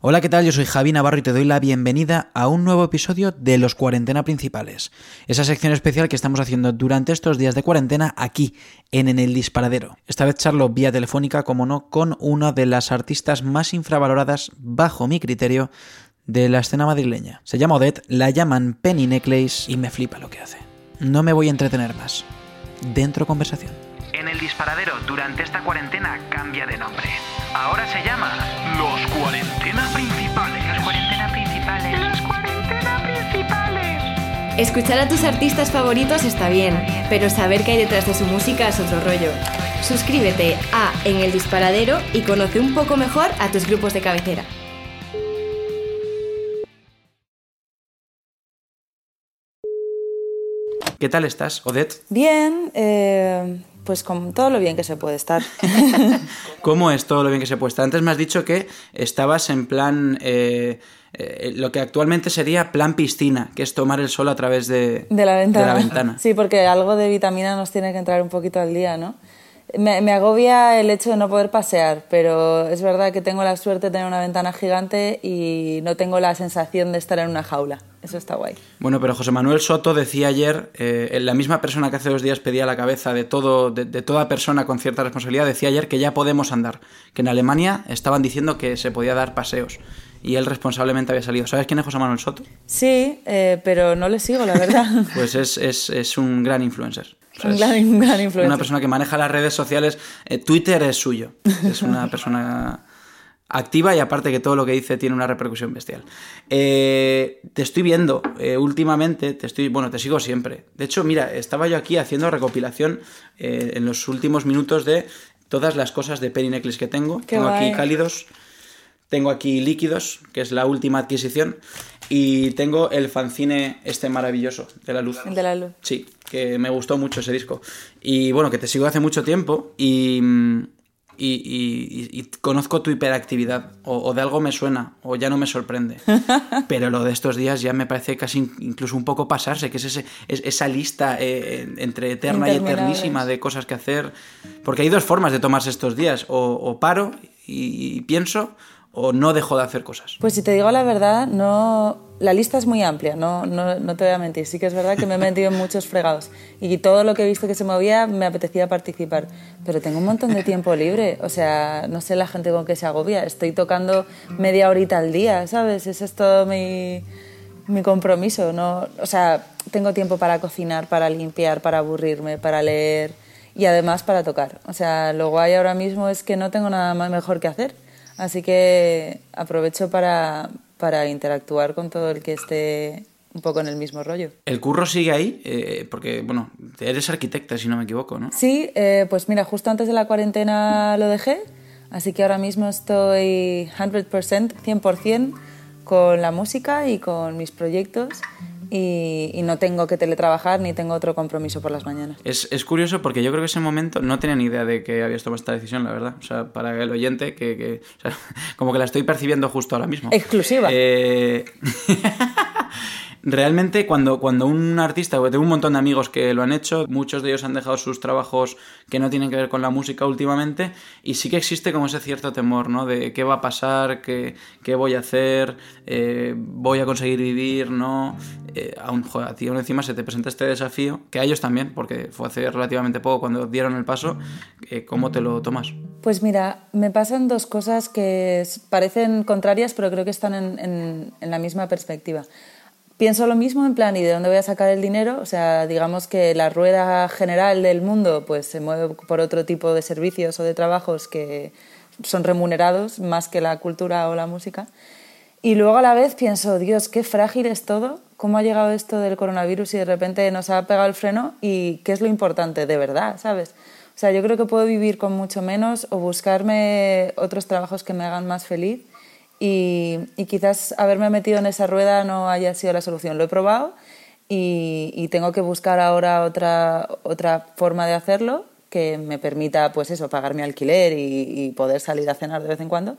Hola, ¿qué tal? Yo soy Javi Navarro y te doy la bienvenida a un nuevo episodio de Los Cuarentena Principales, esa sección especial que estamos haciendo durante estos días de cuarentena aquí, en En el Disparadero. Esta vez charlo vía telefónica, como no, con una de las artistas más infravaloradas, bajo mi criterio, de la escena madrileña. Se llama Odette, la llaman Penny Necklace y me flipa lo que hace. No me voy a entretener más. Dentro conversación. En el disparadero durante esta cuarentena cambia de nombre. Ahora se llama Los Cuarentena Principales. Los Cuarentena Principales. Los Cuarentena Principales. Escuchar a tus artistas favoritos está bien, pero saber qué hay detrás de su música es otro rollo. Suscríbete a En el Disparadero y conoce un poco mejor a tus grupos de cabecera. ¿Qué tal estás, Odette? Bien, eh, pues con todo lo bien que se puede estar. ¿Cómo es todo lo bien que se puede estar? Antes me has dicho que estabas en plan, eh, eh, lo que actualmente sería plan piscina, que es tomar el sol a través de, De la ventana. de la ventana. Sí, porque algo de vitamina nos tiene que entrar un poquito al día, ¿no? Me, me agobia el hecho de no poder pasear, pero es verdad que tengo la suerte de tener una ventana gigante y no tengo la sensación de estar en una jaula. Eso está guay. Bueno, pero José Manuel Soto decía ayer, eh, la misma persona que hace dos días pedía la cabeza de, todo, de, de toda persona con cierta responsabilidad, decía ayer que ya podemos andar, que en Alemania estaban diciendo que se podía dar paseos y él responsablemente había salido. ¿Sabes quién es José Manuel Soto? Sí, eh, pero no le sigo, la verdad. Pues es, es, es un gran influencer. Un, es gran, un gran influencer. Una persona que maneja las redes sociales. eh, Twitter es suyo. Es una persona activa y aparte que todo lo que dice tiene una repercusión bestial. Eh, te estoy viendo eh, últimamente, te estoy, bueno, te sigo siempre. De hecho, mira, estaba yo aquí haciendo recopilación en los últimos minutos de todas las cosas de Penny Necklace que tengo. Qué tengo guay. aquí cálidos, tengo aquí líquidos, que es la última adquisición, y tengo el fanzine este maravilloso de la luz. El de la luz. Sí, que me gustó mucho ese disco. Y bueno, que te sigo hace mucho tiempo y, y, y- y conozco tu hiperactividad. O, o de algo me suena, o ya no me sorprende. Pero lo de estos días ya me parece casi in- incluso un poco pasarse, que es, ese, es esa lista eh, entre eterna y eternísima de cosas que hacer. Porque hay dos formas de tomarse estos días. O, o paro y pienso, o no dejo de hacer cosas. Pues si te digo la verdad, no, la lista es muy amplia, no, no, no te voy a mentir. Sí que es verdad que me he metido en muchos fregados y todo lo que he visto que se movía me apetecía participar. Pero tengo un montón de tiempo libre, o sea, no sé la gente con qué se agobia. Estoy tocando media horita al día, ¿sabes? Ese es todo mi, mi compromiso. No, o sea, tengo tiempo para cocinar, para limpiar, para aburrirme, para leer y además para tocar. O sea, lo guay ahora mismo es que no tengo nada más mejor que hacer. Así que aprovecho para, para interactuar con todo el que esté un poco en el mismo rollo. El curro sigue ahí, eh, porque, bueno, eres arquitecta, si no me equivoco, ¿no? Sí, eh, pues mira, justo antes de la cuarentena lo dejé, así que ahora mismo estoy 100%, 100% con la música y con mis proyectos y, y no tengo que teletrabajar ni tengo otro compromiso por las mañanas. Es, es curioso porque yo creo que ese momento no tenía ni idea de que habías tomado esta decisión, la verdad. O sea, para el oyente, que, que- o sea, como que la estoy percibiendo justo ahora mismo. Exclusiva. Eh, Realmente cuando, cuando un artista, tengo un montón de amigos que lo han hecho, muchos de ellos han dejado sus trabajos que no tienen que ver con la música últimamente, y sí que existe como ese cierto temor, ¿no? De qué va a pasar, qué, qué voy a hacer, eh, voy a conseguir vivir, ¿no? Eh, aún, a ti aún encima se te presenta este desafío, que a ellos también, porque fue hace relativamente poco cuando dieron el paso, eh, ¿cómo te lo tomas? Pues mira, me pasan dos cosas que parecen contrarias, pero creo que están en la misma perspectiva. Pienso lo mismo en plan, ¿y de dónde voy a sacar el dinero? O sea, digamos que la rueda general del mundo pues se mueve por otro tipo de servicios o de trabajos que son remunerados más que la cultura o la música. Y luego a la vez pienso, Dios, qué frágil es todo, cómo ha llegado esto del coronavirus y de repente nos ha pegado el freno y qué es lo importante, de verdad, ¿sabes? O sea, yo creo que puedo vivir con mucho menos o buscarme otros trabajos que me hagan más feliz y, y quizás haberme metido en esa rueda no haya sido la solución. Lo he probado y, y tengo que buscar ahora otra, otra forma de hacerlo que me permita, pues eso, pagar mi alquiler y, y poder salir a cenar de vez en cuando.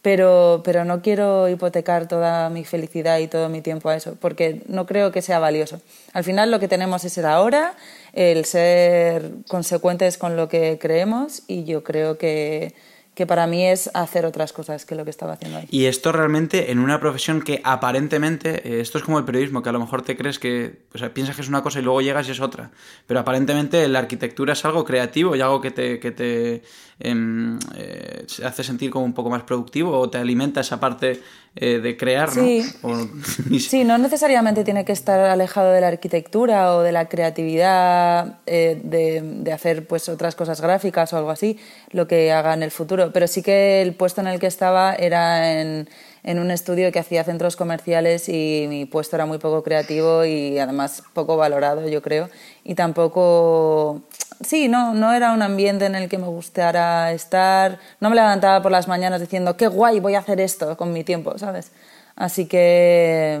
Pero, pero no quiero hipotecar toda mi felicidad y todo mi tiempo a eso, porque no creo que sea valioso. Al final lo que tenemos es el ahora, el ser consecuentes con lo que creemos y yo creo que, que para mí es hacer otras cosas que lo que estaba haciendo ahí. Y esto realmente en una profesión que aparentemente, eh, esto es como el periodismo, que a lo mejor te crees que, o sea, piensas que es una cosa y luego llegas y es otra, pero aparentemente la arquitectura es algo creativo y algo que te, que te em, eh, hace sentir como un poco más productivo o te alimenta esa parte eh, de crear, ¿no? Sí. O- Sí, no necesariamente tiene que estar alejado de la arquitectura o de la creatividad eh, de, de hacer pues otras cosas gráficas o algo así, lo que haga en el futuro. Pero sí que el puesto en el que estaba era en, en un estudio que hacía centros comerciales y mi puesto era muy poco creativo y además poco valorado, yo creo. Y tampoco... Sí, no, no era un ambiente en el que me gustara estar. No me levantaba por las mañanas diciendo, qué guay, voy a hacer esto con mi tiempo, ¿sabes? Así que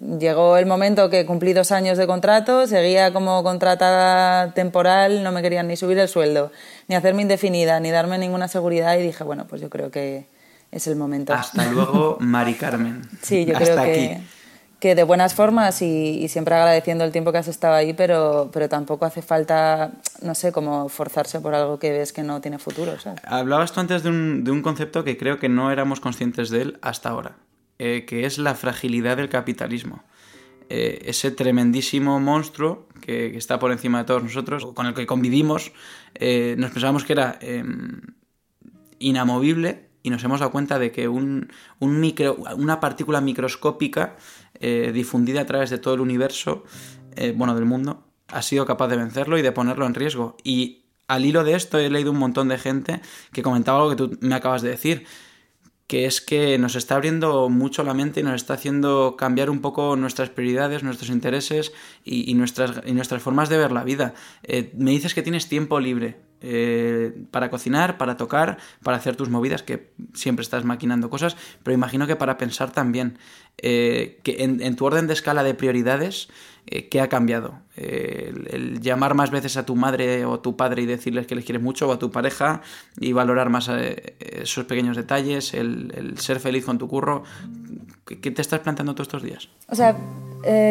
mm, llegó el momento que cumplí dos años de contrato, seguía como contratada temporal, no me querían ni subir el sueldo, ni hacerme indefinida, ni darme ninguna seguridad y dije, bueno, pues yo creo que es el momento. Hasta luego, Mari Carmen. Sí, yo Hasta creo que, aquí. que de buenas formas y, y siempre agradeciendo el tiempo que has estado ahí, pero, pero tampoco hace falta, no sé, como forzarse por algo que ves que no tiene futuro, ¿sabes? Hablabas tú antes de un, de un concepto que creo que no éramos conscientes de él hasta ahora, eh, que es la fragilidad del capitalismo. Eh, ese tremendísimo monstruo que, que está por encima de todos nosotros, con el que convivimos, eh, nos pensábamos que era eh, inamovible y nos hemos dado cuenta de que un, un micro, una partícula microscópica eh, difundida a través de todo el universo, eh, bueno, del mundo, ha sido capaz de vencerlo y de ponerlo en riesgo. Y al hilo de esto he leído un montón de gente que comentaba algo que tú me acabas de decir, que es que nos está abriendo mucho la mente y nos está haciendo cambiar un poco nuestras prioridades, nuestros intereses y, nuestras, y nuestras formas de ver la vida. Eh, me dices que tienes tiempo libre eh, para cocinar, para tocar, para hacer tus movidas, que siempre estás maquinando cosas, pero imagino que para pensar también. Eh, que en, tu orden de escala de prioridades, eh, ¿qué ha cambiado? Eh, el, llamar más veces a tu madre o a tu padre y decirles que les quieres mucho, o a tu pareja, y valorar más esos pequeños detalles, el, ser feliz con tu curro. ¿Qué, qué te estás planteando todos estos días? O sea,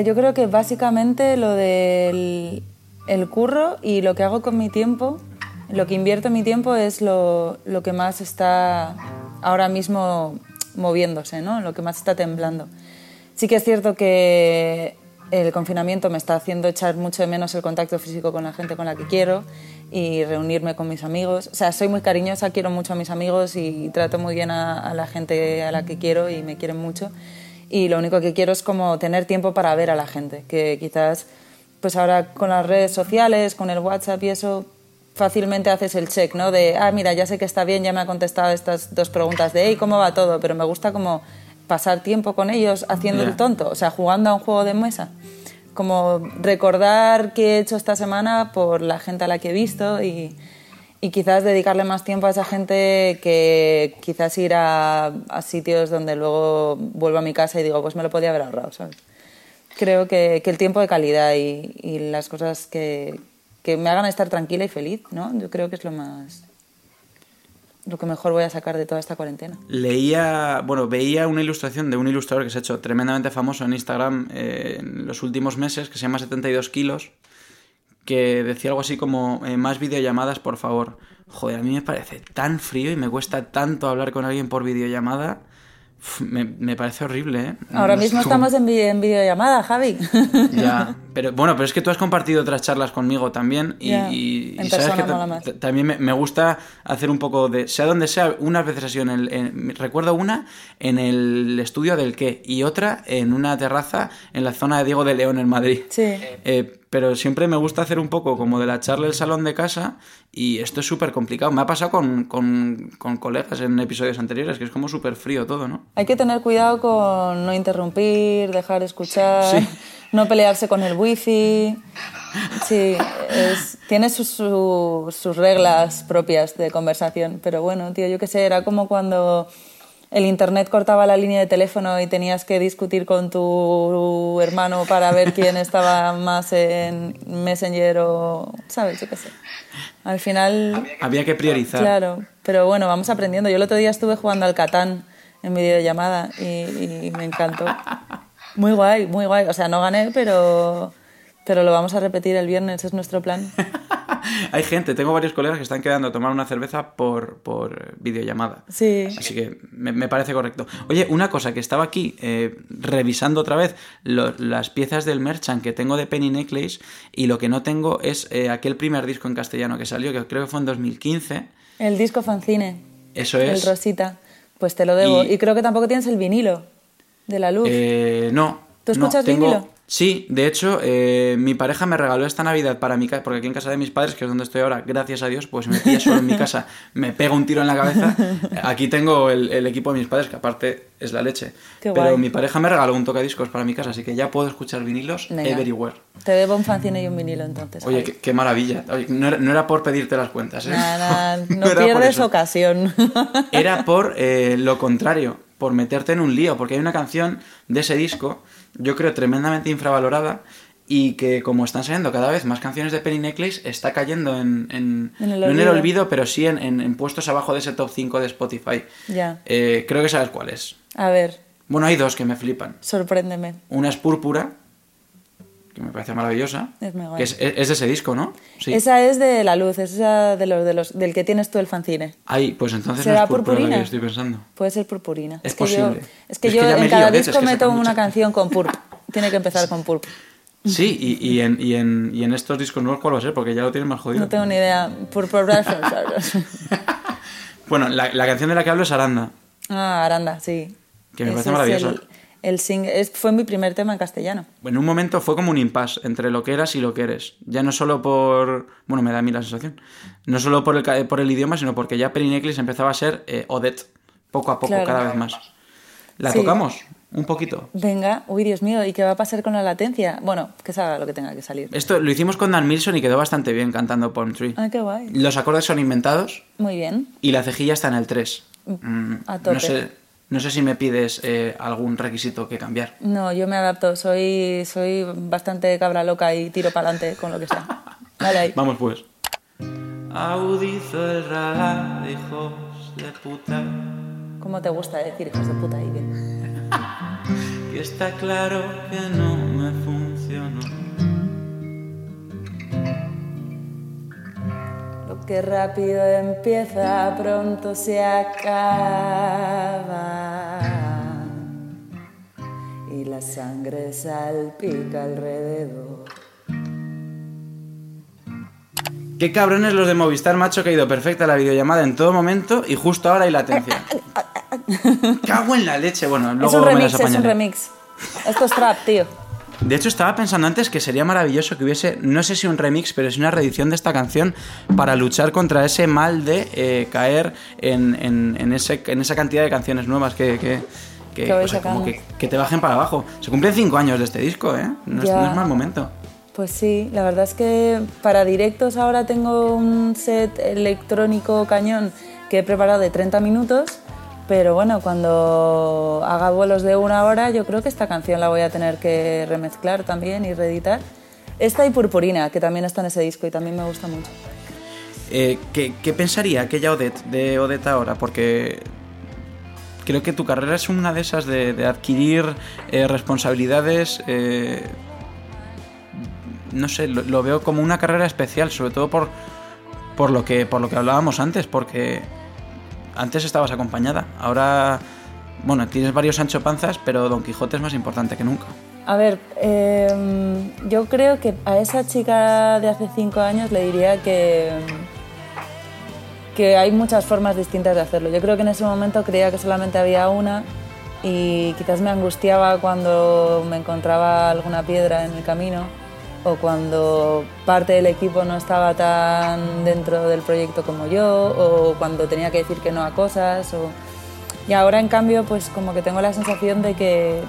yo creo que básicamente lo del el curro y lo que hago con mi tiempo, lo que invierto en mi tiempo es lo, lo que más está ahora mismo moviéndose, ¿no? Lo que más está temblando. Sí que es cierto que el confinamiento me está haciendo echar mucho de menos el contacto físico con la gente con la que quiero y reunirme con mis amigos. O sea, soy muy cariñosa, quiero mucho a mis amigos y trato muy bien a, a la gente a la que quiero y me quieren mucho. Y lo único que quiero es como tener tiempo para ver a la gente, que quizás pues ahora con las redes sociales, con el WhatsApp y eso, fácilmente haces el check, ¿no? De, ah, mira, ya sé que está bien, ya me ha contestado estas dos preguntas de, hey, ¿cómo va todo? Pero me gusta como pasar tiempo con ellos haciendo Ya. el tonto, o sea, jugando a un juego de mesa. Como recordar qué he hecho esta semana por la gente a la que he visto y, y quizás dedicarle más tiempo a esa gente que quizás ir a, a sitios donde luego vuelvo a mi casa y digo, pues me lo podía haber ahorrado, ¿sabes? Creo que, que el tiempo de calidad y, y las cosas que, que me hagan estar tranquila y feliz, ¿no? Yo creo que es lo más lo que mejor voy a sacar de toda esta cuarentena. Leía, bueno, veía una ilustración de un ilustrador que se ha hecho tremendamente famoso en Instagram eh, en los últimos meses, que se llama 72 kilos, que decía algo así como, eh, más videollamadas, por favor. Joder, a mí me parece tan frío y me cuesta tanto hablar con alguien por videollamada. Me, me parece horrible, ¿eh? Ahora No mismo estamos en, vi- en videollamada, Javi. Ya, pero bueno, pero es que tú has compartido otras charlas conmigo también y, Ya, y- y en sabes persona que más. ta- también me, me gusta hacer un poco de, sea donde sea, unas veces ha sido en el, en- recuerdo una en el estudio del qué y otra en una terraza en la zona de Diego de León en Madrid. Sí. Eh, pero siempre me gusta hacer un poco como de la charla del salón de casa y esto es súper complicado. Me ha pasado con, con- con colegas en episodios anteriores, que es como súper frío todo, ¿no? Hay que tener cuidado con no interrumpir, dejar escuchar, Sí. no pelearse con el wifi. Sí, es- tiene sus, su- sus reglas propias de conversación. Pero bueno, tío, yo qué sé, era como cuando el internet cortaba la línea de teléfono y tenías que discutir con tu hermano para ver quién estaba más en Messenger o, ¿sabes? Yo qué sé. Al final... Había que priorizar. Claro, pero bueno, vamos aprendiendo. Yo el otro día estuve jugando al Catán en videollamada y, y me encantó. Muy guay, muy guay. O sea, no gané, pero, pero lo vamos a repetir el viernes, es nuestro plan. Hay gente, tengo varios colegas que están quedando a tomar una cerveza por, por videollamada. Sí. Así que me, me parece correcto. Oye, una cosa, que estaba aquí eh, revisando otra vez lo- las piezas del merchant que tengo de Penny Necklace y lo que no tengo es eh, aquel primer disco en castellano que salió, que creo que fue en 2015. El disco fanzine, Eso es. el Rosita, pues te lo debo. Y- Y, creo que tampoco tienes el vinilo de la luz. Eh, no. ¿Tú no, escuchas tengo... vinilo? Sí, de hecho, eh, mi pareja me regaló esta Navidad para mi casa, porque aquí en casa de mis padres, que es donde estoy ahora, gracias a Dios, pues me pilla solo en mi casa, me pega un tiro en la cabeza. Aquí tengo el, el equipo de mis padres, que aparte es la leche. Qué Pero guay. mi pareja me regaló un tocadiscos para mi casa, así que ya puedo escuchar vinilos Venga. everywhere. Te debo un fanzine y un vinilo entonces. Oye, qué, qué maravilla. Oye, no, era, no era por pedirte las cuentas, ¿eh? Nada, no, pierdes ocasión. Era por eh, lo contrario, por meterte en un lío, porque hay una canción de ese disco, yo creo tremendamente infravalorada, y que como están saliendo cada vez más canciones de Penny Necklace, está cayendo en, en- En el no en el olvido. pero sí en, en- en puestos abajo de ese top 5 de Spotify. ya. Eh, creo que sabes cuál es. A ver, Bueno, hay dos que me flipan. sorpréndeme. Una es Púrpura, que me parece maravillosa, Es muy guay. que es, es de ese disco, ¿no? Sí. Esa es de la luz, es esa de los, de los, del que tienes tú el fanzine. Ay, pues entonces no ¿Será es Púrpura la purpurina? que estoy pensando. Puede ser purpurina. Es que yo, posible. es que Es yo que ya me en cada lío disco meto una canción con purp. Tiene que empezar con purp. Sí, y, y en, y, en, y en estos discos nuevos, ¿cuál va a ser? Porque ya lo tienen más jodido. No tengo ni idea. Purple Bueno, la, la canción de la que hablo es Aranda. Ah, Aranda, sí. Que me Ese parece es maravillosa. El, el sing- es- fue mi primer tema en castellano. En un momento fue como un impasse entre lo que eras y lo que eres. Ya no solo por... Bueno, me da a mí la sensación. No solo por el, por el idioma, sino porque ya Necklace empezaba a ser eh, Odette. Poco a poco, Claro. cada vez más. ¿La Sí. tocamos? Un poquito. Venga, uy, Dios mío, ¿y qué va a pasar con la latencia? Bueno, que salga lo que tenga que salir. Esto lo hicimos con Dan Milson y quedó bastante bien cantando Palm Tree. Ah, qué guay. Los acordes son inventados Muy bien. y la cejilla está en el 3. Mm, a tope. No sé, no sé si me pides eh, algún requisito que cambiar. No, yo me adapto. Soy, soy bastante cabra loca y tiro para adelante con lo que sea. Vale, ahí. Vamos pues. Audizo el radar, hijos de puta. ¿Cómo te gusta decir hijos de puta, Ibe? Que está claro que no me funcionó. Que rápido empieza, pronto se acaba. Y la sangre salpica alrededor. Qué cabrones los de Movistar, macho, que ha ido perfecta la videollamada en todo momento y justo ahora hay latencia. Cago en la leche. Bueno, luego es un me remix, las es un remix. Esto es trap, tío. De hecho, estaba pensando antes que sería maravilloso que hubiese, no sé si un remix, pero sí una reedición de esta canción para luchar contra ese mal de eh, caer en, en- en ese, en esa cantidad de canciones nuevas que, que, que, Que vais o sea, como sacando. que, que te bajen para abajo. Se cumplen cinco años de este disco, ¿eh? Es, no es mal momento. Pues sí, la verdad es que para directos ahora tengo un set electrónico cañón que he preparado de 30 minutos, pero bueno, cuando haga vuelos de una hora yo creo que esta canción la voy a tener que remezclar también y reeditar. Esta y Purpurina, que también está en ese disco y también me gusta mucho. Eh, ¿qué, pensaría aquella Odette de Odette ahora? Porque creo que tu carrera es una de esas de, de adquirir eh, responsabilidades. eh, no sé, lo, lo veo como una carrera especial, sobre todo por, por, lo que, por lo que hablábamos antes, porque antes estabas acompañada, ahora, bueno, tienes varios Sancho Panzas, pero Don Quijote es más importante que nunca. A ver, eh, yo creo que a esa chica de hace cinco años le diría que, que hay muchas formas distintas de hacerlo. Yo creo que en ese momento creía que solamente había una y quizás me angustiaba cuando me encontraba alguna piedra en el camino o cuando parte del equipo no estaba tan dentro del proyecto como yo o cuando tenía que decir que no a cosas. O... Y ahora en cambio pues como que tengo la sensación de que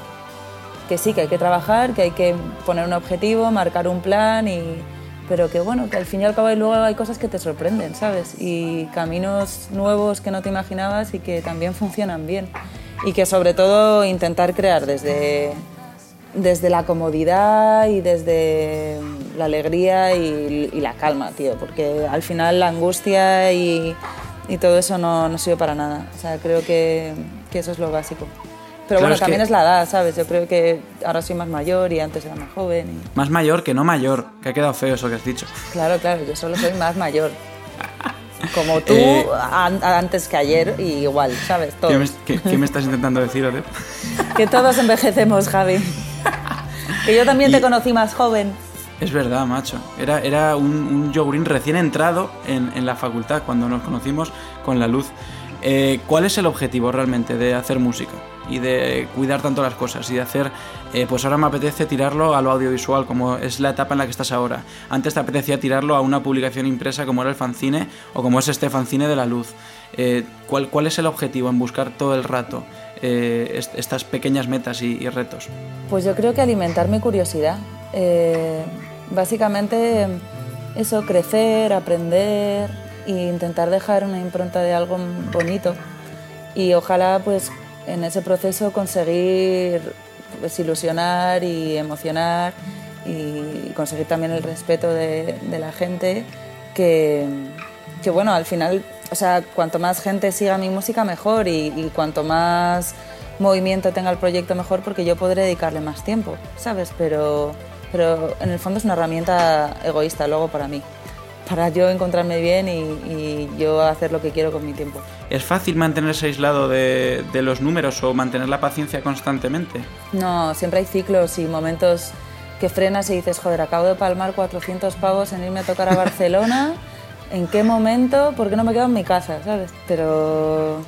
que sí, que hay que trabajar, que hay que poner un objetivo, marcar un plan y, pero que bueno, que al fin y al cabo luego hay cosas que te sorprenden, ¿sabes? Y caminos nuevos que no te imaginabas y que también funcionan bien. Y que sobre todo intentar crear desde, desde la comodidad y desde la alegría y, y la calma, tío, porque al final la angustia y, y todo eso no, no sirve para nada. O sea, creo que, que eso es lo básico. Pero Claro, bueno, es también que- es la edad, ¿sabes? Yo creo que ahora soy más mayor y antes era más joven. y- Más mayor que no mayor, que ha quedado feo eso que has dicho. Claro, claro, yo solo soy más mayor. Como tú, Eh, an- antes que ayer y igual, ¿sabes? Todos. ¿Qué me, qué- me estás intentando decir, Odette? Que todos envejecemos, Javi. Que yo también te conocí más joven. Es verdad, macho. Era, era un, un yogurín recién entrado en, en la facultad cuando nos conocimos con la luz. Eh, ¿Cuál es el objetivo realmente de hacer música? Y de cuidar tanto las cosas y de hacer, eh, pues ahora me apetece tirarlo a lo audiovisual, como es la etapa en la que estás ahora. Antes te apetecía tirarlo a una publicación impresa como era el fanzine o como es este fanzine de la luz. Eh, ¿cuál, ¿Cuál es el objetivo en buscar todo el rato eh, est- estas pequeñas metas y- y retos? Pues yo creo que alimentar mi curiosidad. Eh, básicamente eso, crecer, aprender e intentar dejar una impronta de algo bonito. Y ojalá pues en ese proceso conseguir pues, ilusionar y emocionar y conseguir también el respeto de, de la gente que, que bueno, al final, o sea, cuanto más gente siga mi música mejor y, y cuanto más movimiento tenga el proyecto mejor porque yo podré dedicarle más tiempo, ¿sabes? Pero, pero en el fondo es una herramienta egoísta luego para mí, para yo encontrarme bien y, y yo hacer lo que quiero con mi tiempo. ¿Es fácil mantenerse aislado de, de los números o mantener la paciencia constantemente? No, siempre hay ciclos y momentos que frenas y dices, joder, acabo de palmar 400 pavos en irme a tocar a Barcelona. ¿En qué momento? ¿Por qué no me quedo en mi casa? ¿Sabes? Pero...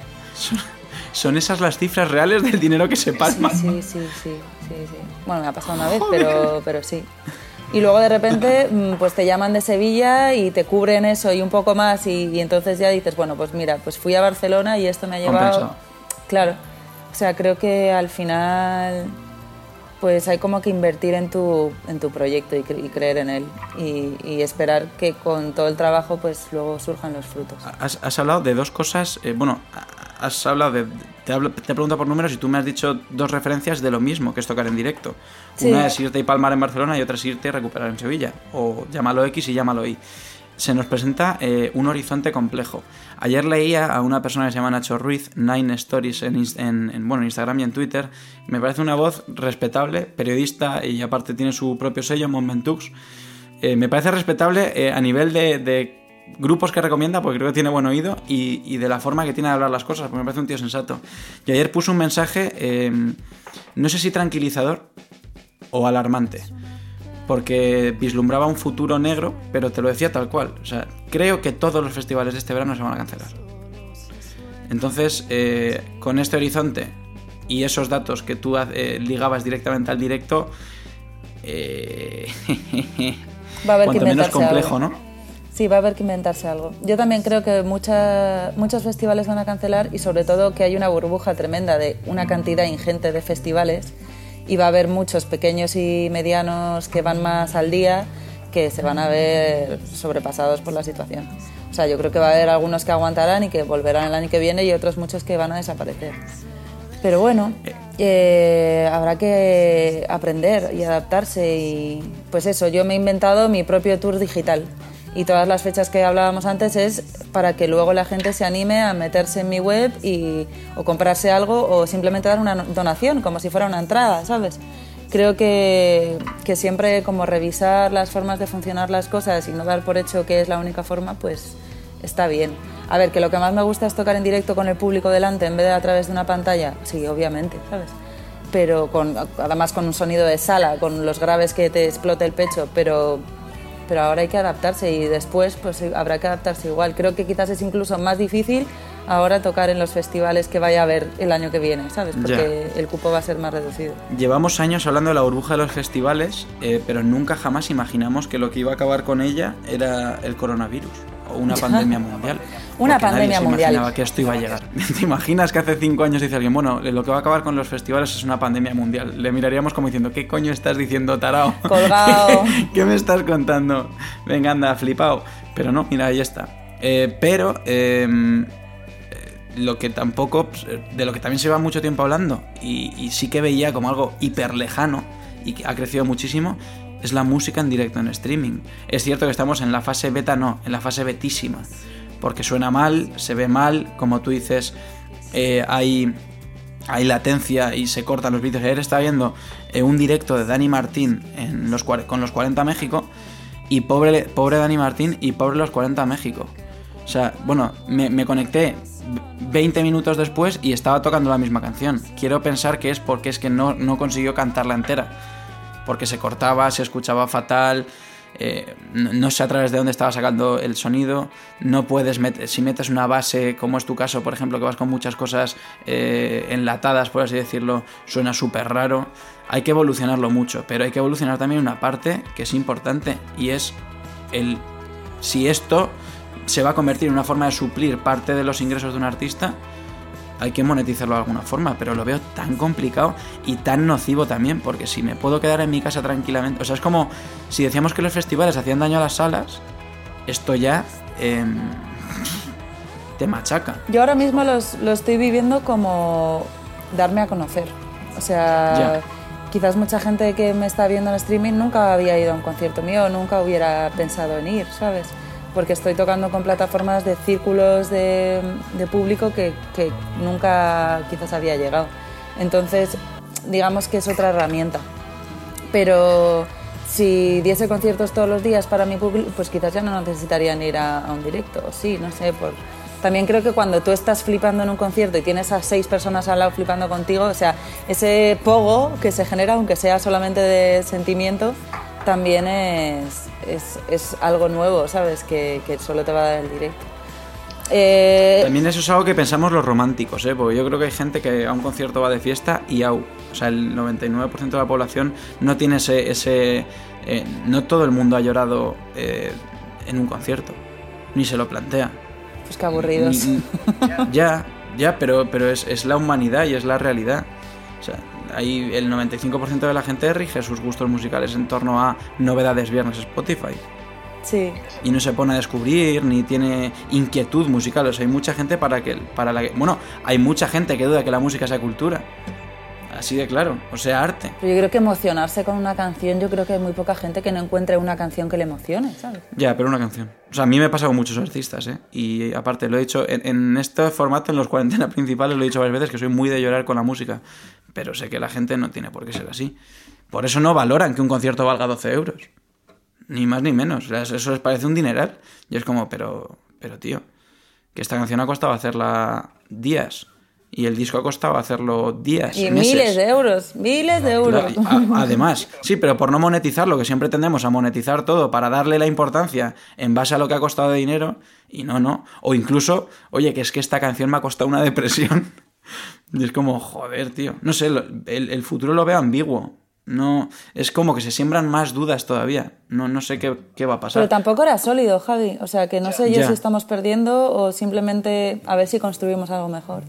¿Son, esas las cifras reales del dinero que se palma? Sí, sí, sí, sí, sí. Bueno, me ha pasado una vez, pero, pero sí. Y luego de repente, mm, pues te llaman de Sevilla y te cubren eso y un poco más y, y entonces ya dices, bueno, pues mira, pues fui a Barcelona y esto me ha llevado... Compensado. Claro. O sea, creo que al final pues hay como que invertir en tu, en tu proyecto y, cre- y creer en él y, y esperar que con todo el trabajo pues luego surjan los frutos. Has, has hablado de dos cosas, eh, bueno, has hablado de... Te, hablo- te he preguntado por números y tú me has dicho dos referencias de lo mismo, que es tocar en directo. Sí. Una es irte y palmar en Barcelona y otra es irte y recuperar en Sevilla. O llámalo X y llámalo Y. Se nos presenta eh, un horizonte complejo. Ayer leía a una persona que se llama Nacho Ruiz, Nine Stories en, en- en, bueno, en Instagram y en Twitter. Me parece una voz respetable, periodista y aparte tiene su propio sello, Momentux. Eh, me parece respetable eh, a nivel de, grupos que recomienda, porque creo que tiene buen oído, y, y de la forma que tiene de hablar las cosas, porque me parece un tío sensato. Y ayer puso un mensaje, no sé si tranquilizador o alarmante, porque vislumbraba un futuro negro, pero te lo decía tal cual. O sea, creo que todos los festivales de este verano se van a cancelar. Entonces, eh, con este horizonte y esos datos que tú eh, ligabas directamente al directo, eh, Va a haber que cuanto menos inventarse complejo, algo. ¿no? Sí, va a haber que inventarse algo. Yo también creo que mucha- muchos festivales van a cancelar y sobre todo que hay una burbuja tremenda de una cantidad ingente de festivales y va a haber muchos pequeños y medianos que van más al día que se van a ver sobrepasados por la situación. O sea, yo creo que va a haber algunos que aguantarán y que volverán el año que viene y otros muchos que van a desaparecer. Pero bueno, eh, habrá que aprender y adaptarse y pues eso, yo me he inventado mi propio tour digital y todas las fechas que hablábamos antes es para que luego la gente se anime a meterse en mi web y o comprarse algo o simplemente dar una donación como si fuera una entrada, ¿sabes? Creo que, que siempre como revisar las formas de funcionar las cosas y no dar por hecho que es la única forma, pues está bien. A ver, que lo que más me gusta es tocar en directo con el público delante en vez de a través de una pantalla. Sí, obviamente, ¿sabes? Pero con, además con un sonido de sala, con los graves que te explote el pecho, pero, pero ahora hay que adaptarse y después pues habrá que adaptarse igual. Creo que quizás es incluso más difícil ahora tocar en los festivales que vaya a haber el año que viene, ¿sabes? Porque el cupo va a ser más reducido. Llevamos años hablando de la burbuja de los festivales, eh, pero nunca jamás imaginamos que lo que iba a acabar con ella era el coronavirus. O una pandemia mundial. Una nadie pandemia se mundial. imaginaba que esto iba a llegar. ¿Te imaginas que hace cinco años dice alguien, bueno, lo que va a acabar con los festivales es una pandemia mundial? Le miraríamos como diciendo, ¿qué coño estás diciendo, tarao? Colgao. ¿Qué me estás contando? Venga, anda, flipado. Pero no, mira, ahí está. Eh, pero eh, lo que tampoco, pues, de lo que también se va mucho tiempo hablando, y, y sí que veía como algo hiper lejano y que ha crecido muchísimo, es la música en directo en streaming. Es cierto que estamos en la fase beta, no, en la fase betísima, porque suena mal, se ve mal, como tú dices, eh, hay, hay latencia y se cortan los vídeos. Ayer estaba viendo eh, un directo de Dani Martín en los, con los 40 México, y pobre, pobre Dani Martín y pobre los 40 México. O sea, bueno, me, me conecté 20 minutos después y estaba tocando la misma canción. Quiero pensar que es porque es que no, no consiguió cantarla entera. Porque se cortaba, se escuchaba fatal, eh, no, sé a través de dónde estaba sacando el sonido. No puedes meter, si metes una base, como es tu caso, por ejemplo, que vas con muchas cosas eh, enlatadas, por así decirlo, suena súper raro. Hay que evolucionarlo mucho, pero hay que evolucionar también una parte que es importante y es el si esto se va a convertir en una forma de suplir parte de los ingresos de un artista, hay que monetizarlo de alguna forma, pero lo veo tan complicado y tan nocivo también, porque si me puedo quedar en mi casa tranquilamente, o sea, es como si decíamos que los festivales hacían daño a las salas, esto ya em, te machaca. Yo ahora mismo los- lo estoy viviendo como darme a conocer. O sea, Ya. quizás mucha gente que me está viendo en streaming nunca había ido a un concierto mío, nunca hubiera pensado en ir, ¿sabes? Porque estoy tocando con plataformas de círculos de, de público que, que nunca quizás había llegado. Entonces, digamos que es otra herramienta. Pero si diese conciertos todos los días para mi público, pues quizás ya no necesitarían ir a, a un directo. Sí, no sé. Por... También creo que cuando tú estás flipando en un concierto y tienes a seis personas al lado flipando contigo, o sea, ese pogo que se genera, aunque sea solamente de sentimiento, también es, es, es algo nuevo, ¿sabes? Que, que solo te va a dar el directo. Eh, También eso es algo que pensamos los románticos, ¿eh? porque yo creo que hay gente que a un concierto va de fiesta y au. O sea, el 99% de la población no tiene ese... ese eh, no todo el mundo ha llorado eh, en un concierto, ni se lo plantea. pues qué aburridos. Ni- ni- ya, ya, pero, pero es, es la humanidad y es la realidad. O sea, ahí el 95% de la gente rige sus gustos musicales en torno a novedades viernes Spotify. Sí. Y no se pone a descubrir ni tiene inquietud musical. O sea, hay mucha gente para que. Para la que, bueno, hay mucha gente que duda que la música sea cultura. Así de claro. O sea, arte. Pero yo creo que emocionarse con una canción, yo creo que hay muy poca gente que no encuentre una canción que le emocione, ¿sabes? Ya, pero una canción. O sea, a mí me pasa con muchos artistas, ¿eh? Y aparte, lo he dicho, en, en este formato, en los cuarentena principales, lo he dicho varias veces, que soy muy de llorar con la música. Pero sé que la gente no tiene por qué ser así. Por eso no valoran que un concierto valga 12 euros. Ni más ni menos. O sea, eso les parece un dineral. Y es como, pero, pero tío, que esta canción ha costado hacerla días. Y el disco ha costado hacerlo días. Y meses. miles de euros, miles de euros. Además, sí, pero por no monetizarlo, que siempre tendemos a monetizar todo para darle la importancia en base a lo que ha costado de dinero, y no, no. O incluso, oye, que es que esta canción me ha costado una depresión. Y es como, joder, tío. No sé, lo- el, el futuro lo veo ambiguo. No, es como que se siembran más dudas todavía. No, no sé qué, qué va a pasar. Pero tampoco era sólido, Javi. O sea, que no sé yo Ya. si estamos perdiendo o simplemente a ver si construimos algo mejor.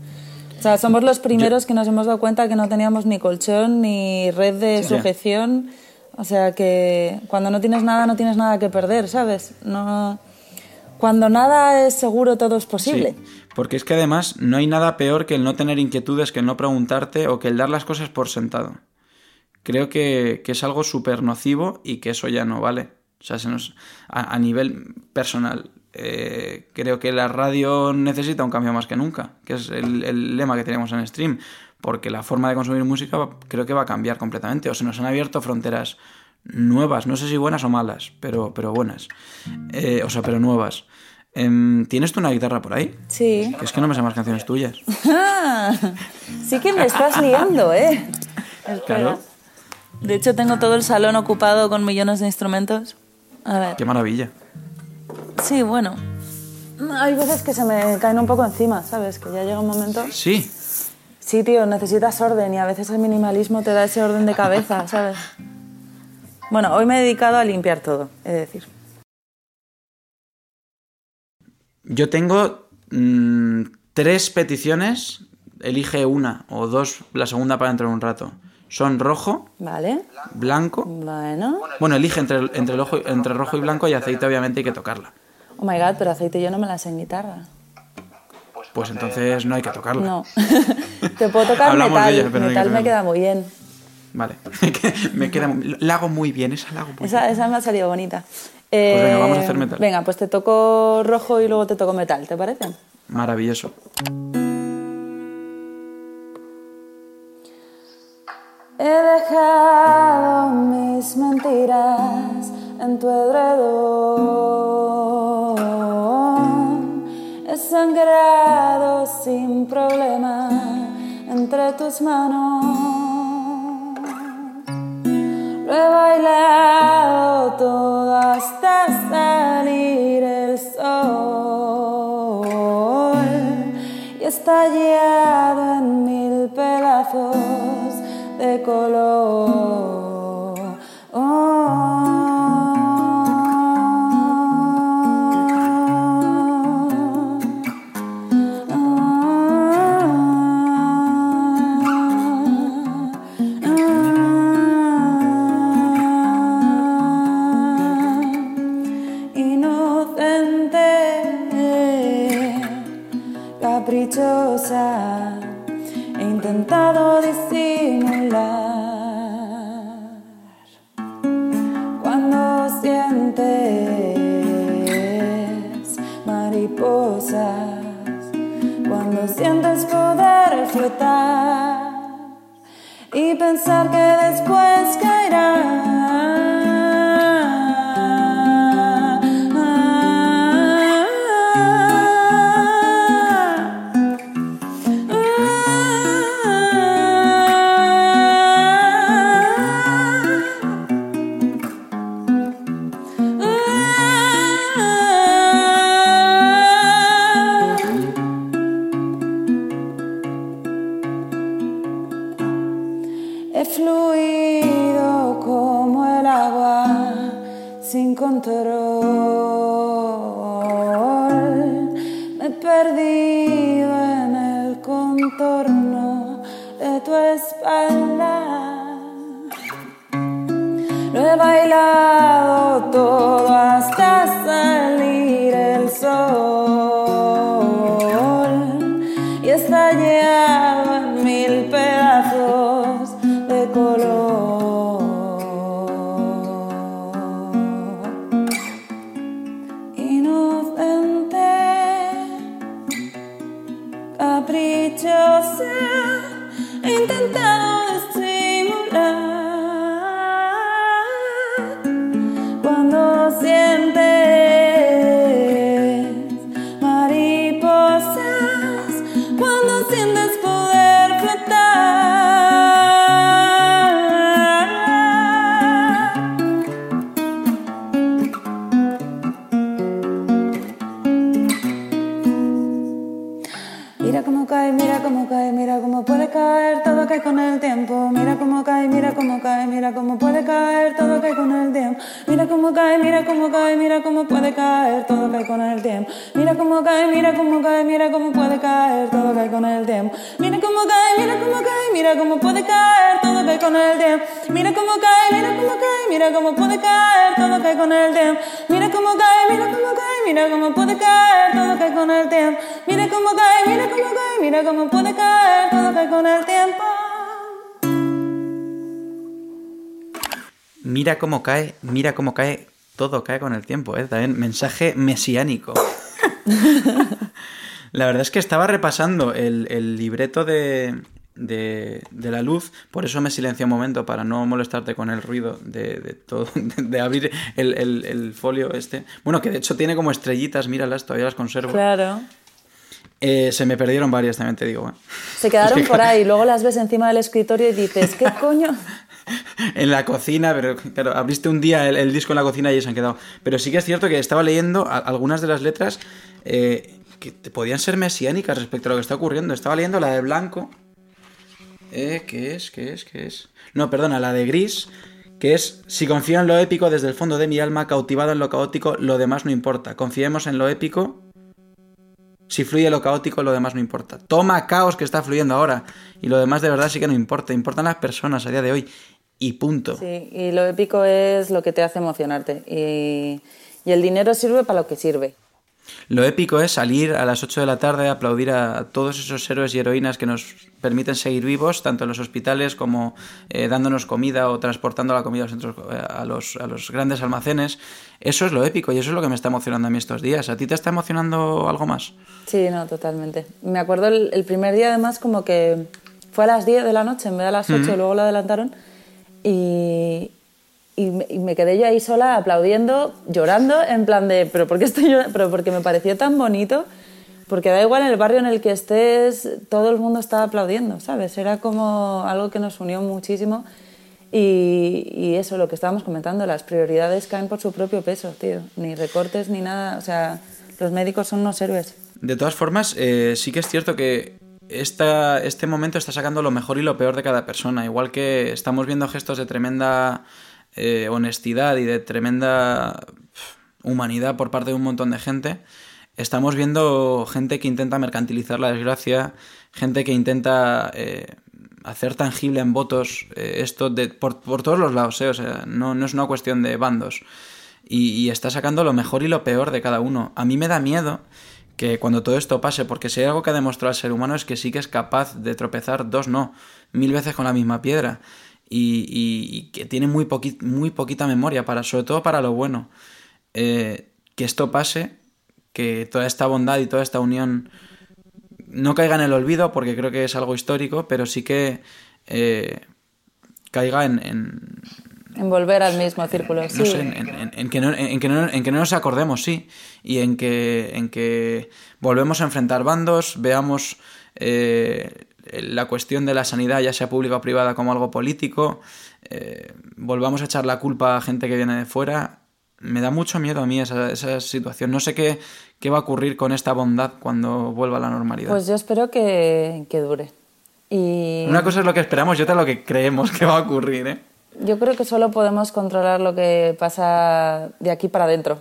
O sea, somos los primeros que nos hemos dado cuenta que no teníamos ni colchón ni red de sujeción. O sea, que cuando no tienes nada, no tienes nada que perder, ¿sabes? No... Cuando nada es seguro, todo es posible. Sí, porque es que además no hay nada peor que el no tener inquietudes, que el no preguntarte o que el dar las cosas por sentado. Creo que, que es algo súper nocivo y que eso ya no vale. O sea, se nos, a, a nivel personal, eh, creo que la radio necesita un cambio más que nunca, que es el, el lema que tenemos en stream, porque la forma de consumir música creo que va a cambiar completamente, o se nos han abierto fronteras nuevas, no sé si buenas o malas, pero, pero buenas, Eh, o sea, pero nuevas. Em, ¿Tienes tú una guitarra por ahí? Sí. Que es que no me sé más canciones tuyas. Sí que me estás liando, ¿eh? Claro. De hecho, tengo todo el salón ocupado con millones de instrumentos. A ver. Qué maravilla. Sí, bueno. Hay veces que se me caen un poco encima, ¿sabes? Que ya llega un momento. Sí, Sí, tío, necesitas orden y a veces el minimalismo te da ese orden de cabeza, ¿sabes? Bueno, hoy me he dedicado a limpiar todo, es decir. Yo tengo mm, tres peticiones. Elige una o dos, la segunda para dentro de un rato. Son rojo, Vale. blanco. Bueno. Bueno, elige entre, entre, el ojo, entre rojo y blanco y aceite, obviamente hay que tocarla. Oh my god, pero aceite yo no me la sé en guitarra. Pues entonces no hay que tocarla. No. Te puedo tocar metal. ella, no metal me tocarla. queda muy bien. Vale. me queda, la hago muy bien, esa la hago muy Esa, bien. esa me ha salido bonita. Pues venga, vamos a Eh, hacer metal. Venga, pues te toco rojo y luego te toco metal, ¿te parece? Maravilloso. He dejado mis mentiras en tu edredón. He sangrado sin problema entre tus manos. Lo he bailado todo hasta salir el sol y estallado en mil pedazos de color. Mira cómo cae, mira cómo cae, todo cae con el tiempo, ¿eh? También mensaje mesiánico. La verdad es que estaba repasando el, el libreto de, de, de la luz, por eso me silencié un momento para no molestarte con el ruido de, de todo, de, de abrir el, el- el folio este. Bueno, que de hecho tiene como estrellitas, míralas, todavía las conservo. Claro. Eh, se me perdieron varias, también te digo. ¿eh? Se quedaron por ahí, luego las ves encima del escritorio y dices, ¿qué coño? En la cocina, pero claro, abriste un día el, disco en la cocina y se han quedado. Pero sí que es cierto que estaba leyendo algunas de las letras eh, que podían ser mesiánicas respecto a lo que está ocurriendo. Estaba leyendo la de blanco. Eh, ¿Qué es? ¿Qué es? ¿Qué es? No, perdona, la de gris. Que es, si confío en lo épico desde el fondo de mi alma, cautivado en lo caótico, lo demás no importa. Confiemos en lo épico Si fluye lo caótico, lo demás no importa. Toma caos que está fluyendo ahora. Y lo demás de verdad sí que no importa. Importan las personas a día de hoy. Y punto. Sí, y lo épico es lo que te hace emocionarte. Y, y el dinero sirve para lo que sirve. Lo épico es salir a las 8 de la tarde a aplaudir a todos esos héroes y heroínas que nos permiten seguir vivos, tanto en los hospitales como eh, dándonos comida o transportando la comida a los, centros, eh, a, los, a los grandes almacenes. Eso es lo épico y eso es lo que me está emocionando a mí estos días. ¿A ti te está emocionando algo más? Sí, no, totalmente. Me acuerdo el, el primer día además como que fue a las 10 de la noche en vez de a las 8, luego lo adelantaron y, y me, y me quedé yo ahí sola aplaudiendo, llorando, en plan de, pero ¿por qué estoy llorando? Pero porque me pareció tan bonito, porque da igual en el barrio en el que estés, todo el mundo estaba aplaudiendo, ¿sabes? Era como algo que nos unió muchísimo y, y eso, lo que estábamos comentando, las prioridades caen por su propio peso, tío, ni recortes ni nada, o sea, los médicos son unos héroes. De todas formas, eh, sí que es cierto que esta, este momento está sacando lo mejor y lo peor de cada persona. Igual que estamos viendo gestos de tremenda eh, honestidad y de tremenda humanidad por parte de un montón de gente, estamos viendo gente que intenta mercantilizar la desgracia, gente que intenta eh, hacer tangible en votos eh, esto de, por, todos los lados, o sea, no, no, es una cuestión de bandos. Y, y está sacando lo mejor y lo peor de cada uno. A mí me da miedo que cuando todo esto pase, porque si hay algo que ha demostrado el ser humano es que sí que es capaz de tropezar dos, no, mil veces con la misma piedra. Y, que tiene muy, poqui, muy poquita memoria, para, sobre todo para lo bueno. Eh, que esto pase, que toda esta bondad y toda esta unión no caiga en el olvido, porque creo que es algo histórico, pero sí que eh, caiga en, en volver al mismo círculo, sí. No sé, en, en, en, que no, en, que no, en que no nos acordemos, sí. Y en que, en que volvemos a enfrentar bandos, veamos eh, la cuestión de la sanidad, ya sea pública o privada, como algo político, eh, volvamos a echar la culpa a gente que viene de fuera. Me da mucho miedo a mí esa, esa situación. No sé qué, qué va a ocurrir con esta bondad cuando vuelva a la normalidad. Pues yo espero que, que dure. Y... Una cosa es lo que esperamos y otra lo que creemos que va a ocurrir, ¿eh? Yo creo que solo podemos controlar lo que pasa de aquí para adentro.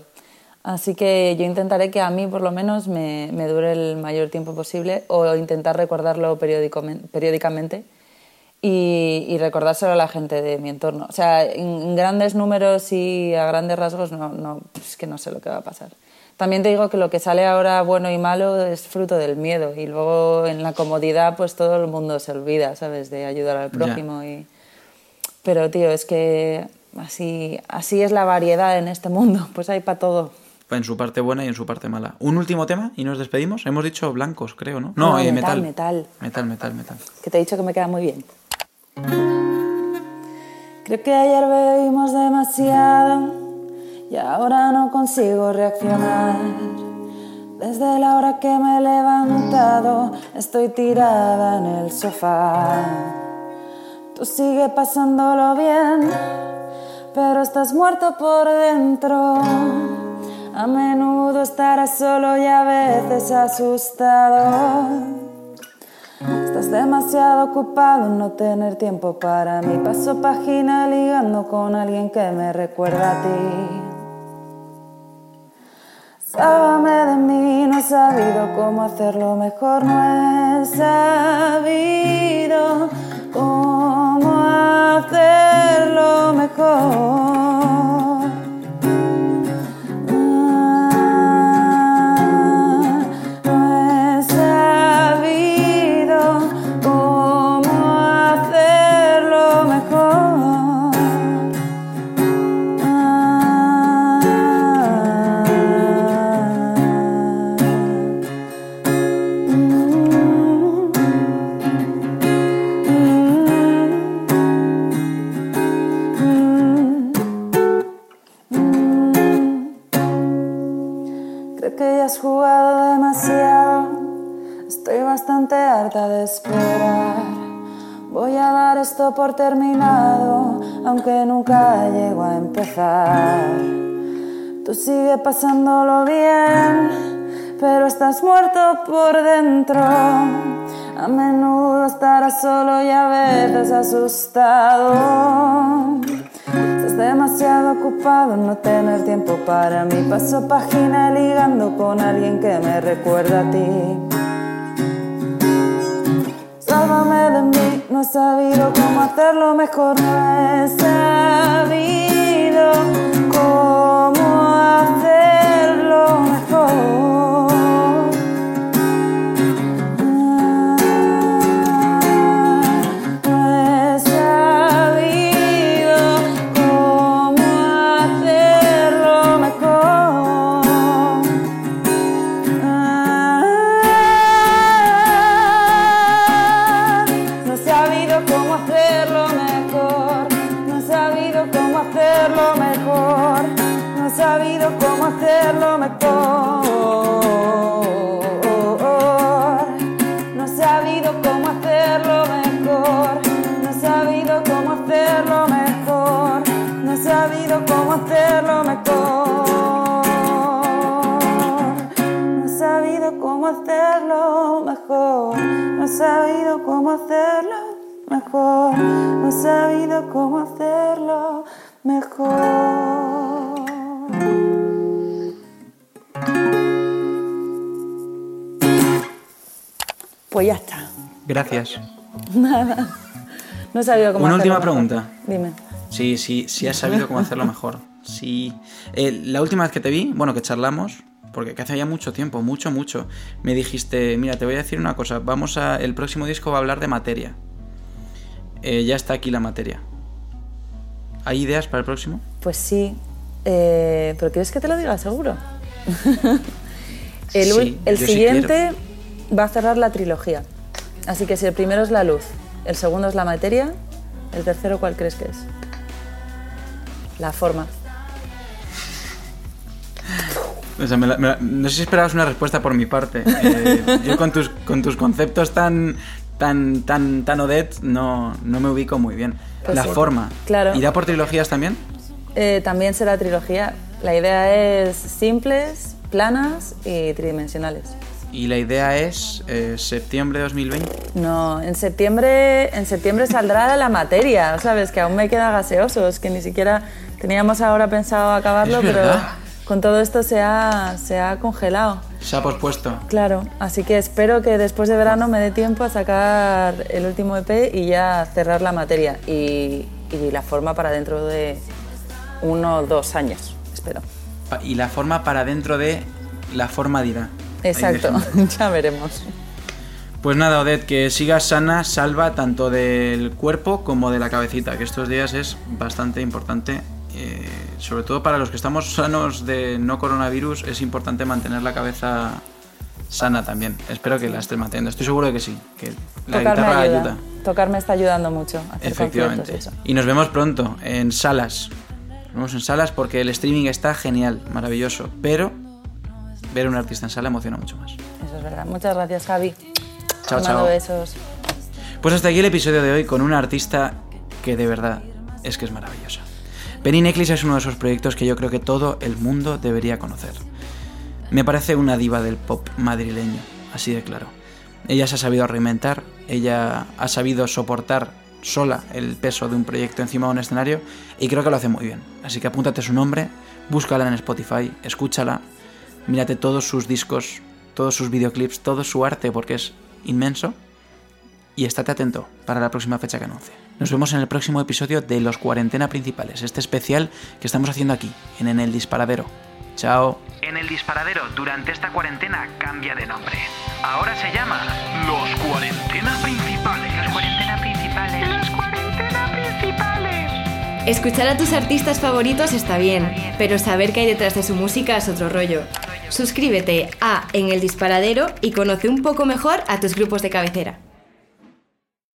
Así que yo intentaré que a mí, por lo menos, me, me dure el mayor tiempo posible o intentar recordarlo periódicamente y, y, recordárselo a la gente de mi entorno. O sea, en grandes números y a grandes rasgos, no, no, es que no sé lo que va a pasar. También te digo que lo que sale ahora bueno y malo es fruto del miedo y luego en la comodidad pues todo el mundo se olvida, ¿sabes? De ayudar al prójimo y... Pero, tío, es que así, así es la variedad en este mundo, pues hay para todo. En su parte buena y en su parte mala. Un último tema y nos despedimos. Hemos dicho blancos, creo, ¿no? No, no eh, metal, metal. Metal, metal, metal. Que te he dicho que me queda muy bien. Creo que ayer bebimos demasiado y ahora no consigo reaccionar. Desde la hora que me he levantado estoy tirada en el sofá. Tú sigue pasándolo bien, pero estás muerto por dentro. A menudo estarás solo y a veces asustado. Estás demasiado ocupado en no tener tiempo para mí. Paso página ligando con alguien que me recuerda a ti. Sábame de mí, no he sabido cómo hacerlo mejor, no he sabido cómo hacerlo mejor. Jugado demasiado, estoy bastante harta de esperar. Voy a dar esto por terminado, aunque nunca llego a empezar. Tú sigue pasándolo bien, pero estás muerto por dentro. A menudo estarás solo y a veces asustado. Demasiado ocupado en no tener tiempo para mí. Paso página ligando con alguien que me recuerda a ti. Sálvame de mí, no he sabido cómo hacerlo mejor, no he cómo hacerlo mejor. No sabido cómo hacerlo mejor. No sabido cómo hacerlo mejor. No sabido cómo hacerlo mejor. No sabido cómo hacerlo mejor. No sabido cómo hacerlo mejor. No sabido cómo hacerlo mejor. Pues ya está. Gracias. No he sabido cómo Una hacerlo última mejor. pregunta. Dime. Sí, sí, sí has sabido cómo hacerlo mejor. Sí. Eh, la última vez que te vi, bueno, que charlamos, porque que hace ya mucho tiempo, mucho, mucho, me dijiste, mira, te voy a decir una cosa, vamos a, el próximo disco va a hablar de materia. Eh, ya está aquí la materia. ¿Hay ideas para el próximo? Pues sí. Eh, ¿Pero quieres que te lo diga seguro? el ul- Sí, el yo sí siguiente va a cerrar la trilogía. Así que si el primero es la luz, el segundo es la materia, el tercero, ¿cuál crees que es? La forma. O sea, me la- me la- no sé si esperabas una respuesta por mi parte. Eh, yo con tus, con tus conceptos tan, tan, tan, tan Odette no, no me ubico muy bien. Pues la sí, forma. claro. ¿Irá por trilogías también? Eh, también será trilogía. La idea es simples, planas y tridimensionales. Y la idea es eh, septiembre de 2020. No, en septiembre, en septiembre saldrá la materia, ¿sabes? Que aún me queda gaseoso, es que ni siquiera teníamos ahora pensado acabarlo, pero con todo esto se ha, se ha congelado. Se ha pospuesto. Claro, así que espero que después de verano me dé tiempo a sacar el último EP y ya cerrar la materia y, y la forma para dentro de uno o dos años, espero. Y la forma para dentro de la forma dirá. Exacto, ya veremos. Pues nada, Odette, que sigas sana, salva tanto del cuerpo como de la cabecita, que estos días es bastante importante. eh, sobre todo para los que estamos sanos de no coronavirus, es importante mantener la cabeza sana también. Espero que la estés manteniendo. Estoy seguro de que sí, que la Tocar guitarra ayuda. ayuda. Tocar me está ayudando mucho a hacer Efectivamente. Y nos vemos pronto en salas. Nos vemos en salas porque el streaming está genial, maravilloso. Pero ver a un artista en sala emociona mucho más. Eso es verdad. Muchas gracias, Javi. Chao, chao. besos. Pues hasta aquí el episodio de hoy con una artista que de verdad es que es maravillosa. Penny Necklace es uno de esos proyectos que yo creo que todo el mundo debería conocer. Me parece una diva del pop madrileño, así de claro. Ella se ha sabido reinventar, ella ha sabido soportar sola el peso de un proyecto encima de un escenario y creo que lo hace muy bien. Así que apúntate su nombre, búscala en Spotify, escúchala, mírate todos sus discos, todos sus videoclips, todo su arte porque es inmenso y estate atento para la próxima fecha que anuncie. Nos vemos en el próximo episodio de Los Cuarentena Principales, este especial que estamos haciendo aquí, en En el Disparadero. Chao. En el disparadero durante esta cuarentena cambia de nombre. Ahora se llama Los Cuarentena Principales. Escuchar a tus artistas favoritos está bien, pero saber qué hay detrás de su música es otro rollo. Suscríbete a En el Disparadero y conoce un poco mejor a tus grupos de cabecera.